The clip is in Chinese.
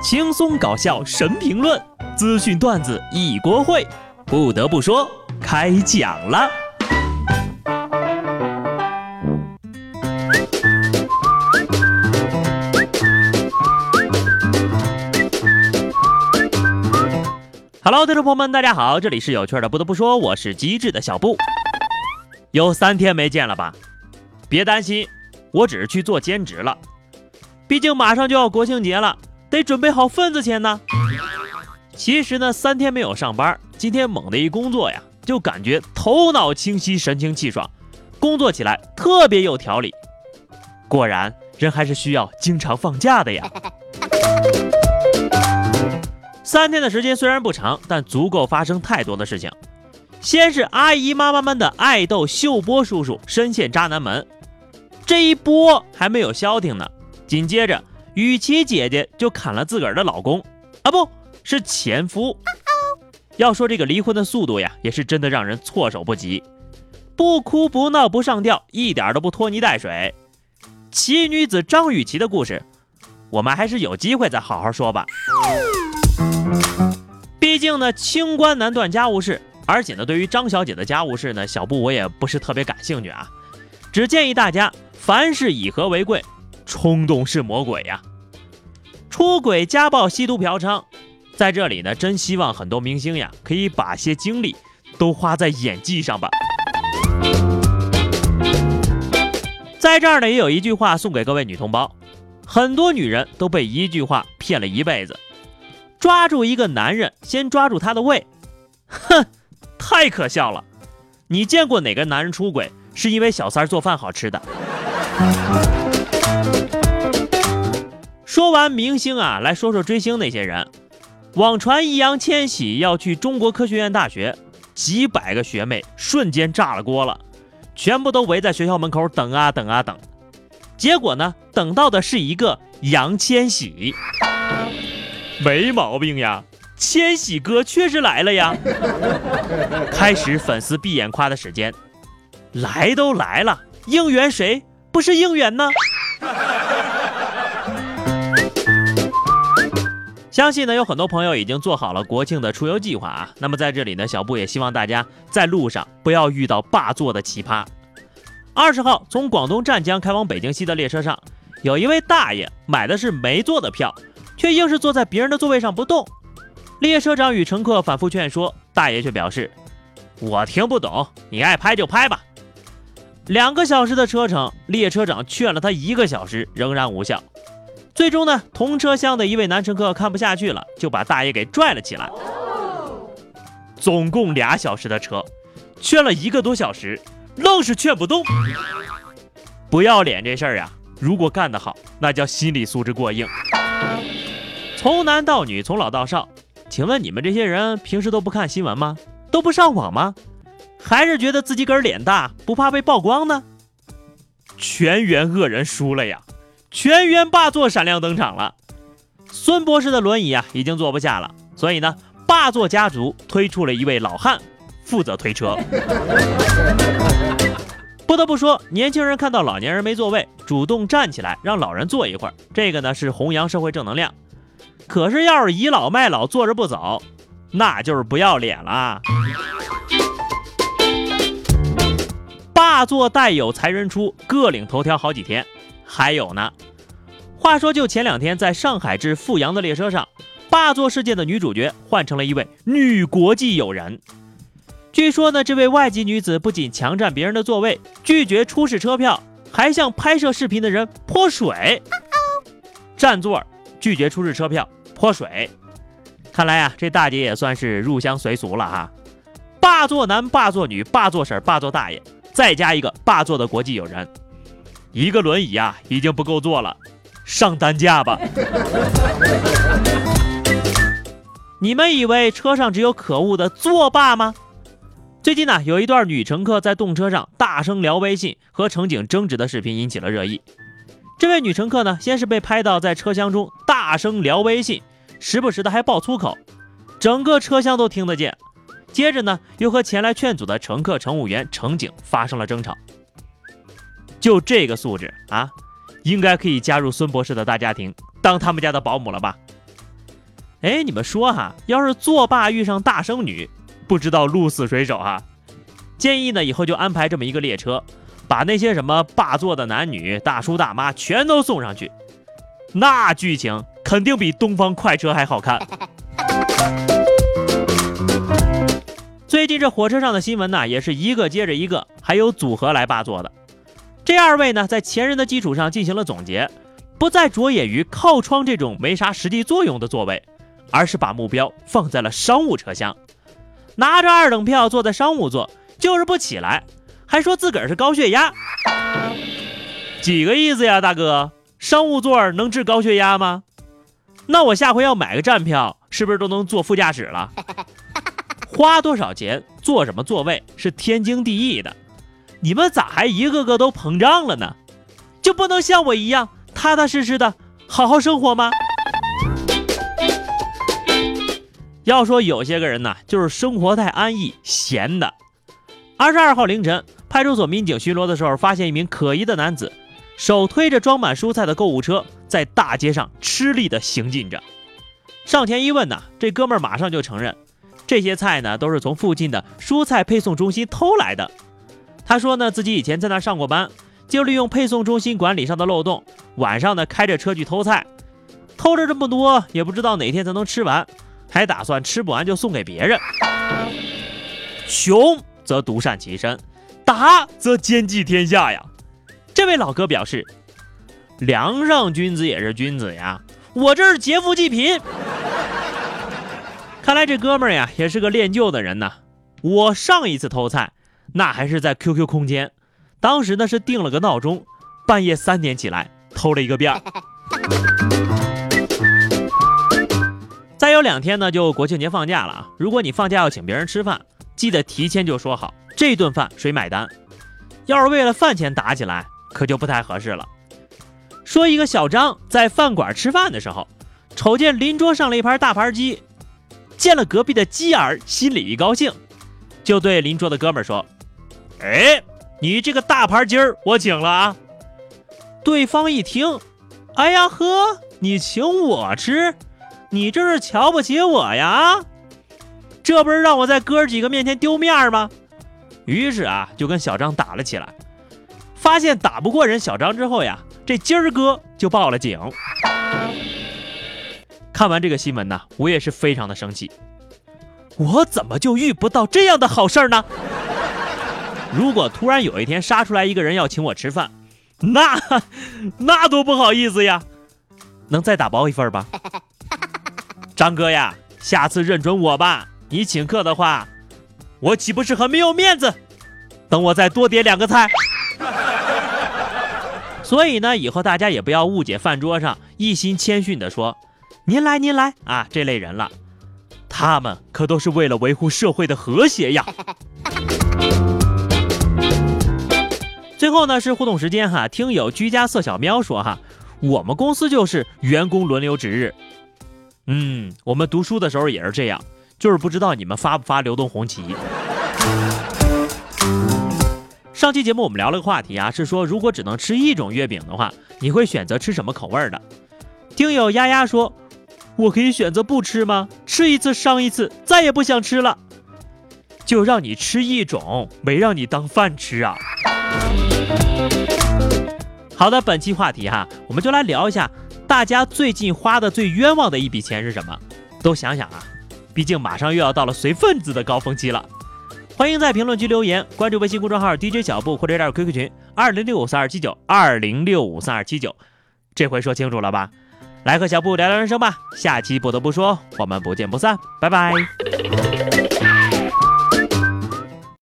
轻松搞笑神评论，资讯段子一锅烩。不得不说，开讲了。Hello，听众朋友们，大家好，这里是有趣的。不得不说，我是机智的小布。有三天没见了吧？别担心，我只是去做兼职了。毕竟马上就要国庆节了，得准备好份子钱呢。其实呢，三天没有上班，今天猛的一工作呀，就感觉头脑清晰、神清气爽，工作起来特别有条理。果然，人还是需要经常放假的呀。三天的时间虽然不长，但足够发生太多的事情。先是阿姨妈妈们的爱豆秀波叔叔深陷渣男门，这一波还没有消停呢。紧接着，雨琦姐姐就砍了自个儿的老公，啊，不是前夫。要说这个离婚的速度呀，也是真的让人措手不及。不哭不闹不上吊，一点都不拖泥带水。奇女子张雨绮的故事，我们还是有机会再好好说吧。毕竟呢，清官难断家务事，而且呢，对于张小姐的家务事呢，小布我也不是特别感兴趣啊。只建议大家，凡事以和为贵。冲动是魔鬼呀！出轨、家暴、吸毒、嫖娼，在这里呢，真希望很多明星呀，可以把些精力都花在演技上吧。在这儿呢，也有一句话送给各位女同胞：很多女人都被一句话骗了一辈子。抓住一个男人，先抓住他的胃。哼，太可笑了！你见过哪个男人出轨是因为小三做饭好吃的？说完明星啊，来说说追星那些人。网传易烊千玺要去中国科学院大学，几百个学妹瞬间炸了锅了，全部都围在学校门口等啊等啊等。结果呢，等到的是一个杨千玺，没毛病呀，千玺哥确实来了呀。开始粉丝闭眼夸的时间，来都来了，应援谁不是应援呢？相信呢，有很多朋友已经做好了国庆的出游计划啊。那么在这里呢，小布也希望大家在路上不要遇到霸座的奇葩。二十号从广东湛江开往北京西的列车上，有一位大爷买的是没座的票，却硬是坐在别人的座位上不动。列车长与乘客反复劝说，大爷却表示：“我听不懂，你爱拍就拍吧。”两个小时的车程，列车长劝了他一个小时，仍然无效。最终呢，同车厢的一位男乘客看不下去了，就把大爷给拽了起来。总共俩小时的车，劝了一个多小时，愣是劝不动。不要脸这事儿呀，如果干得好，那叫心理素质过硬。从男到女，从老到少，请问你们这些人平时都不看新闻吗？都不上网吗？还是觉得自己个儿脸大，不怕被曝光呢？全员恶人输了呀！全员霸座闪亮登场了，孙博士的轮椅啊已经坐不下了，所以呢，霸座家族推出了一位老汉负责推车。不得不说，年轻人看到老年人没座位，主动站起来让老人坐一会儿，这个呢是弘扬社会正能量。可是要是倚老卖老坐着不走，那就是不要脸了。霸座带有才人出，各领头条好几天。还有呢，话说就前两天，在上海至阜阳的列车上，霸座事件的女主角换成了一位女国际友人。据说呢，这位外籍女子不仅强占别人的座位，拒绝出示车票，还向拍摄视频的人泼水。占座，拒绝出示车票，泼水。看来啊，这大姐也算是入乡随俗了哈。霸座男、霸座女、霸座婶、霸座大爷，再加一个霸座的国际友人。一个轮椅啊，已经不够坐了，上担架吧！你们以为车上只有可恶的作霸吗？最近呢，有一段女乘客在动车上大声聊微信和乘警争执的视频引起了热议。这位女乘客呢，先是被拍到在车厢中大声聊微信，时不时的还爆粗口，整个车厢都听得见。接着呢，又和前来劝阻的乘客、乘务员、乘警发生了争吵。就这个素质啊，应该可以加入孙博士的大家庭，当他们家的保姆了吧？哎，你们说哈，要是作霸遇上大生女，不知道鹿死谁手哈？建议呢，以后就安排这么一个列车，把那些什么霸座的男女、大叔大妈全都送上去，那剧情肯定比东方快车还好看。最近这火车上的新闻呢，也是一个接着一个，还有组合来霸座的。这二位呢，在前人的基础上进行了总结，不再着眼于靠窗这种没啥实际作用的座位。而是把目标放在了商务车厢，拿着二等票坐在商务座，就是不起来，还说自个儿是高血压，几个意思呀，大哥？商务座能治高血压吗？那我下回要买个站票，是不是都能坐副驾驶了？花多少钱坐什么座位是天经地义的，你们咋还一个个都膨胀了呢？就不能像我一样踏踏实实的好好生活吗？要说有些个人呢，就是生活太安逸，闲的。二十二号凌晨，派出所民警巡逻的时候，发现一名可疑的男子，手推着装满蔬菜的购物车，在大街上吃力的行进着。上前一问呢，这哥们儿马上就承认，这些菜呢都是从附近的蔬菜配送中心偷来的。他说呢，自己以前在那上过班，就利用配送中心管理上的漏洞，晚上呢开着车去偷菜，偷着这么多，也不知道哪天才能吃完。还打算吃不完就送给别人。穷则独善其身，达则兼济天下呀。这位老哥表示：“梁上君子也是君子呀，我这是劫富济贫。”看来这哥们儿呀也是个练旧的人呐。我上一次偷菜，那还是在 QQ 空间，当时呢是定了个闹钟，半夜三点起来偷了一个遍儿。再有两天呢，就国庆节放假了啊！如果你放假要请别人吃饭，记得提前就说好这顿饭谁买单。要是为了饭钱打起来，可就不太合适了。说一个小张在饭馆吃饭的时候，瞅见邻桌上了一盘大盘鸡，见了隔壁的鸡儿，心里一高兴，就对邻桌的哥们说：“哎，你这个大盘鸡儿我请了啊！”对方一听，哎呀呵，你请我吃？你这是瞧不起我呀？这不是让我在哥几个面前丢面吗？于是啊，就跟小张打了起来。发现打不过人小张之后呀，这今儿哥就报了警。看完这个新闻呢，我也是非常的生气。我怎么就遇不到这样的好事儿呢？如果突然有一天杀出来一个人要请我吃饭，那 那多不好意思呀！能再打包一份吧？张哥呀，下次认准我吧。你请客的话，我岂不是很没有面子？等我再多点两个菜。所以呢，以后大家也不要误解饭桌上一心谦逊的说“您来您来”啊这类人了，他们可都是为了维护社会的和谐呀。最后呢是互动时间哈，听友居家色小喵说哈，我们公司就是员工轮流值日。嗯，我们读书的时候也是这样，就是不知道你们发不发流动红旗。上期节目我们聊了个话题啊，是说如果只能吃一种月饼的话，你会选择吃什么口味的？听友丫丫说，我可以选择不吃吗？吃一次伤一次，再也不想吃了。就让你吃一种，没让你当饭吃啊。好的，本期话题哈，我们就来聊一下。大家最近花的最冤枉的一笔钱是什么？都想想啊，毕竟马上又要到了随份子的高峰期了。欢迎在评论区留言，关注微信公众号 DJ 小布或者加入 QQ 群二零六五三二七九二零六五三二七九。这回说清楚了吧？来和小布聊聊人生吧。下期不得不说，我们不见不散，拜拜。